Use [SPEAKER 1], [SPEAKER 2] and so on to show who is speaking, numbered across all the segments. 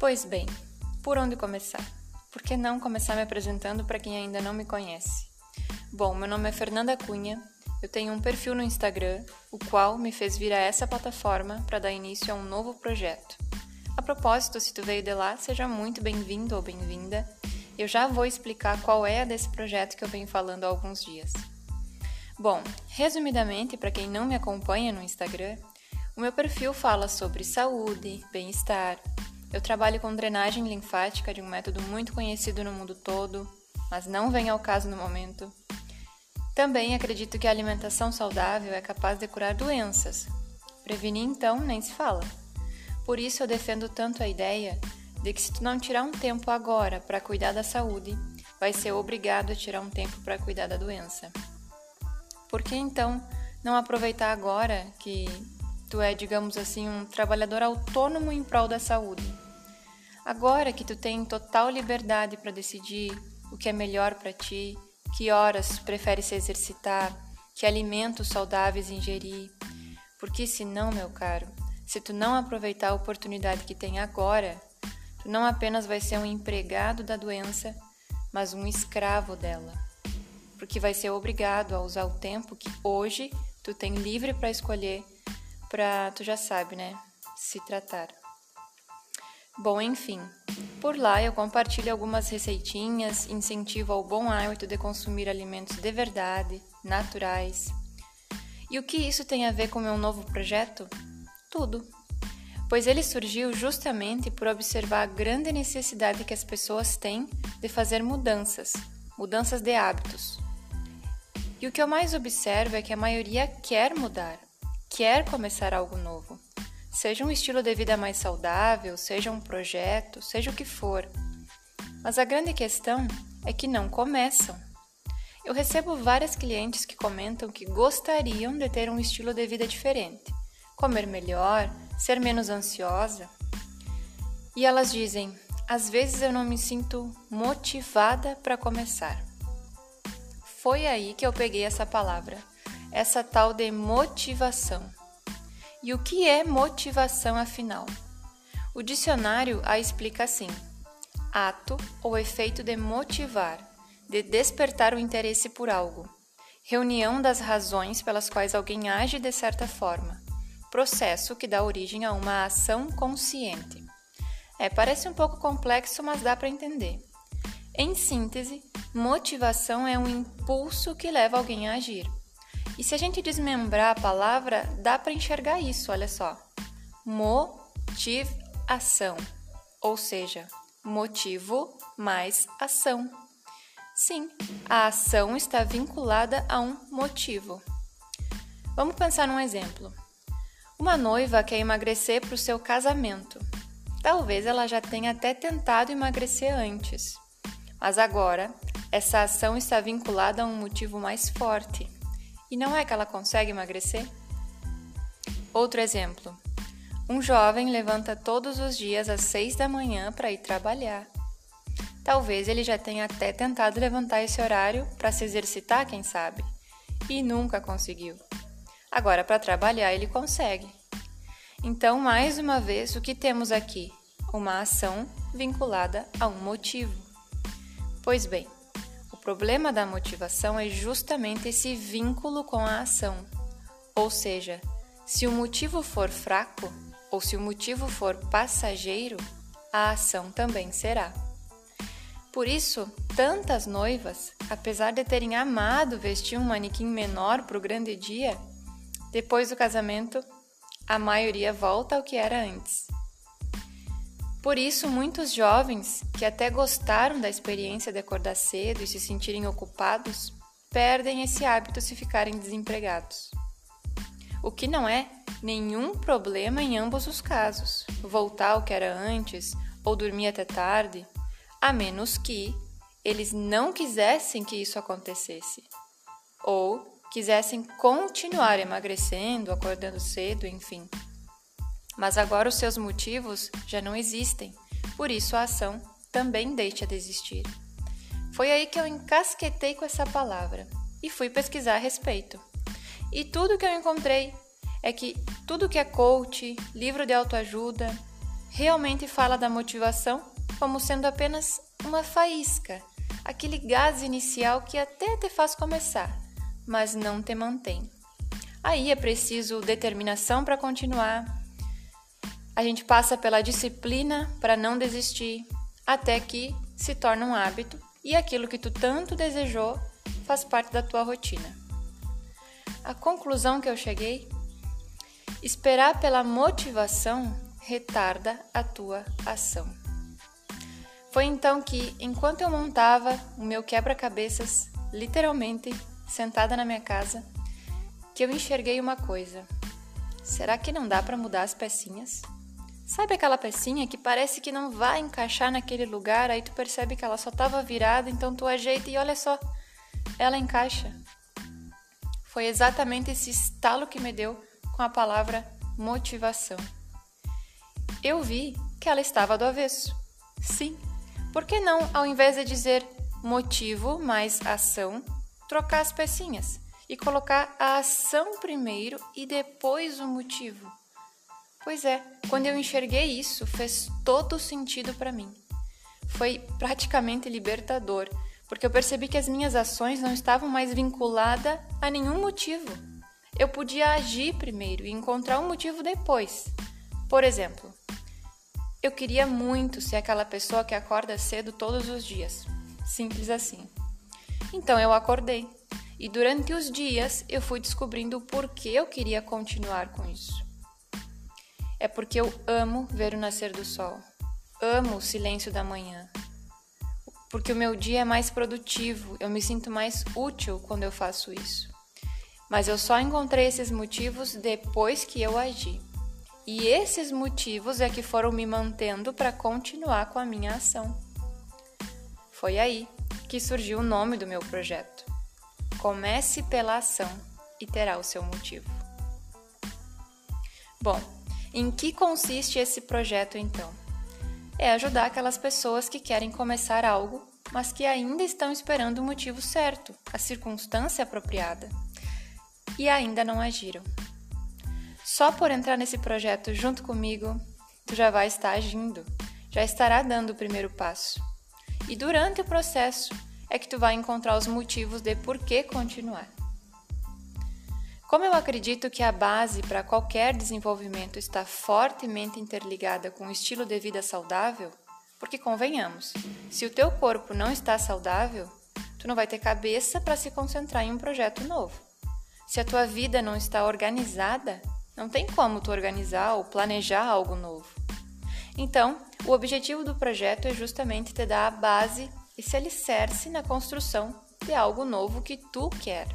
[SPEAKER 1] Pois bem, por onde começar? Por que não começar me apresentando para quem ainda não me conhece? Bom, meu nome é Fernanda Cunha, eu tenho um perfil no Instagram, o qual me fez vir a essa plataforma para dar início a um novo projeto. A propósito, se tu veio de lá, seja muito bem-vindo ou bem-vinda. Eu já vou explicar qual é a desse projeto que eu venho falando há alguns dias. Bom, resumidamente, para quem não me acompanha no Instagram, o meu perfil fala sobre saúde, bem-estar. Eu trabalho com drenagem linfática de um método muito conhecido no mundo todo, mas não vem ao caso no momento. Também acredito que a alimentação saudável é capaz de curar doenças. Prevenir, então, nem se fala. Por isso eu defendo tanto a ideia de que se tu não tirar um tempo agora para cuidar da saúde, vai ser obrigado a tirar um tempo para cuidar da doença. Por que então não aproveitar agora que tu é, digamos assim, um trabalhador autônomo em prol da saúde? Agora que tu tem total liberdade para decidir o que é melhor para ti, que horas prefere se exercitar, que alimentos saudáveis ingerir, porque senão, meu caro, se tu não aproveitar a oportunidade que tem agora, tu não apenas vai ser um empregado da doença, mas um escravo dela porque vai ser obrigado a usar o tempo que hoje tu tem livre para escolher para, tu já sabe, né, se tratar. Bom, enfim, por lá eu compartilho algumas receitinhas, incentivo ao bom hábito de consumir alimentos de verdade, naturais. E o que isso tem a ver com meu novo projeto? Tudo. Pois ele surgiu justamente por observar a grande necessidade que as pessoas têm de fazer mudanças, mudanças de hábitos. E o que eu mais observo é que a maioria quer mudar, quer começar algo novo. Seja um estilo de vida mais saudável, seja um projeto, seja o que for. Mas a grande questão é que não começam. Eu recebo várias clientes que comentam que gostariam de ter um estilo de vida diferente, comer melhor, ser menos ansiosa. E elas dizem: às vezes eu não me sinto motivada para começar. Foi aí que eu peguei essa palavra, essa tal de motivação. E o que é motivação afinal? O dicionário a explica assim: ato ou efeito de motivar, de despertar o interesse por algo, reunião das razões pelas quais alguém age de certa forma, processo que dá origem a uma ação consciente. É, parece um pouco complexo, mas dá para entender. Em síntese, motivação é um impulso que leva alguém a agir. E se a gente desmembrar a palavra, dá para enxergar isso, olha só. Motivação, ou seja, motivo mais ação. Sim, a ação está vinculada a um motivo. Vamos pensar num exemplo. Uma noiva quer emagrecer para o seu casamento. Talvez ela já tenha até tentado emagrecer antes. Mas agora, essa ação está vinculada a um motivo mais forte. E não é que ela consegue emagrecer? Outro exemplo. Um jovem levanta todos os dias às seis da manhã para ir trabalhar. Talvez ele já tenha até tentado levantar esse horário para se exercitar, quem sabe, e nunca conseguiu. Agora, para trabalhar, ele consegue. Então, mais uma vez, o que temos aqui? Uma ação vinculada a um motivo. Pois bem, problema da motivação é justamente esse vínculo com a ação. Ou seja, se o motivo for fraco ou se o motivo for passageiro, a ação também será. Por isso, tantas noivas, apesar de terem amado vestir um manequim menor para o grande dia, depois do casamento, a maioria volta ao que era antes. Por isso, muitos jovens que até gostaram da experiência de acordar cedo e se sentirem ocupados, perdem esse hábito se ficarem desempregados. O que não é nenhum problema em ambos os casos, voltar ao que era antes ou dormir até tarde, a menos que eles não quisessem que isso acontecesse, ou quisessem continuar emagrecendo, acordando cedo, enfim. Mas agora os seus motivos já não existem, por isso a ação também deixa de existir. Foi aí que eu encasquetei com essa palavra e fui pesquisar a respeito. E tudo que eu encontrei é que tudo que é coach, livro de autoajuda, realmente fala da motivação como sendo apenas uma faísca, aquele gás inicial que até te faz começar, mas não te mantém. Aí é preciso determinação para continuar. A gente passa pela disciplina para não desistir, até que se torna um hábito e aquilo que tu tanto desejou faz parte da tua rotina. A conclusão que eu cheguei: esperar pela motivação retarda a tua ação. Foi então que, enquanto eu montava o meu quebra-cabeças, literalmente sentada na minha casa, que eu enxerguei uma coisa. Será que não dá para mudar as pecinhas? Sabe aquela pecinha que parece que não vai encaixar naquele lugar, aí tu percebe que ela só estava virada, então tu ajeita e olha só, ela encaixa. Foi exatamente esse estalo que me deu com a palavra motivação. Eu vi que ela estava do avesso. Sim, por que não, ao invés de dizer motivo mais ação, trocar as pecinhas? e colocar a ação primeiro e depois o motivo. Pois é, quando eu enxerguei isso, fez todo sentido para mim. Foi praticamente libertador, porque eu percebi que as minhas ações não estavam mais vinculadas a nenhum motivo. Eu podia agir primeiro e encontrar um motivo depois. Por exemplo, eu queria muito ser aquela pessoa que acorda cedo todos os dias. Simples assim. Então eu acordei. E durante os dias eu fui descobrindo o porquê eu queria continuar com isso. É porque eu amo ver o nascer do sol. Amo o silêncio da manhã. Porque o meu dia é mais produtivo, eu me sinto mais útil quando eu faço isso. Mas eu só encontrei esses motivos depois que eu agi. E esses motivos é que foram me mantendo para continuar com a minha ação. Foi aí que surgiu o nome do meu projeto. Comece pela ação e terá o seu motivo. Bom, em que consiste esse projeto então? É ajudar aquelas pessoas que querem começar algo, mas que ainda estão esperando o motivo certo, a circunstância apropriada, e ainda não agiram. Só por entrar nesse projeto junto comigo, tu já vai estar agindo, já estará dando o primeiro passo. E durante o processo, é que tu vai encontrar os motivos de por que continuar. Como eu acredito que a base para qualquer desenvolvimento está fortemente interligada com o estilo de vida saudável, porque convenhamos, se o teu corpo não está saudável, tu não vai ter cabeça para se concentrar em um projeto novo. Se a tua vida não está organizada, não tem como tu organizar ou planejar algo novo. Então, o objetivo do projeto é justamente te dar a base e se alicerce na construção de algo novo que tu quer.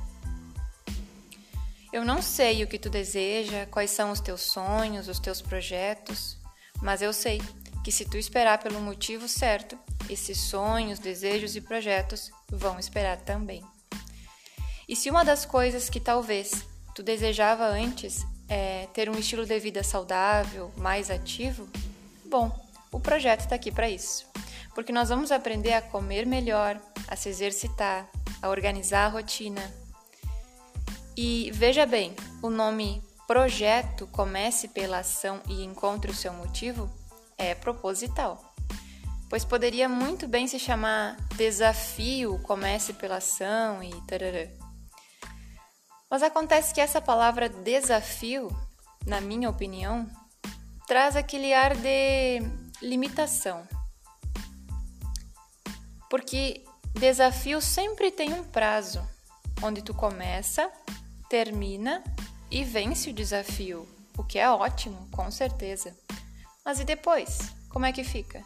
[SPEAKER 1] Eu não sei o que tu deseja, quais são os teus sonhos, os teus projetos, mas eu sei que se tu esperar pelo motivo certo, esses sonhos, desejos e projetos vão esperar também. E se uma das coisas que talvez tu desejava antes é ter um estilo de vida saudável, mais ativo, bom, o projeto está aqui para isso porque nós vamos aprender a comer melhor, a se exercitar, a organizar a rotina. E veja bem, o nome projeto comece pela ação e encontre o seu motivo é proposital. Pois poderia muito bem se chamar desafio comece pela ação e tarará. Mas acontece que essa palavra desafio, na minha opinião, traz aquele ar de limitação. Porque desafio sempre tem um prazo, onde tu começa, termina e vence o desafio, o que é ótimo, com certeza. Mas e depois? Como é que fica?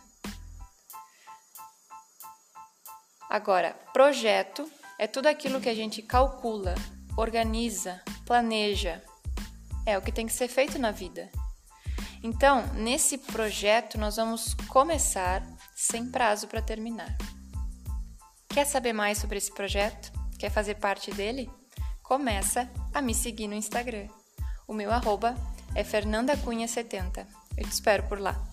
[SPEAKER 1] Agora, projeto é tudo aquilo que a gente calcula, organiza, planeja. É o que tem que ser feito na vida. Então, nesse projeto, nós vamos começar sem prazo para terminar. Quer saber mais sobre esse projeto? Quer fazer parte dele? Começa a me seguir no Instagram. O meu arroba é fernandacunha70. Eu te espero por lá.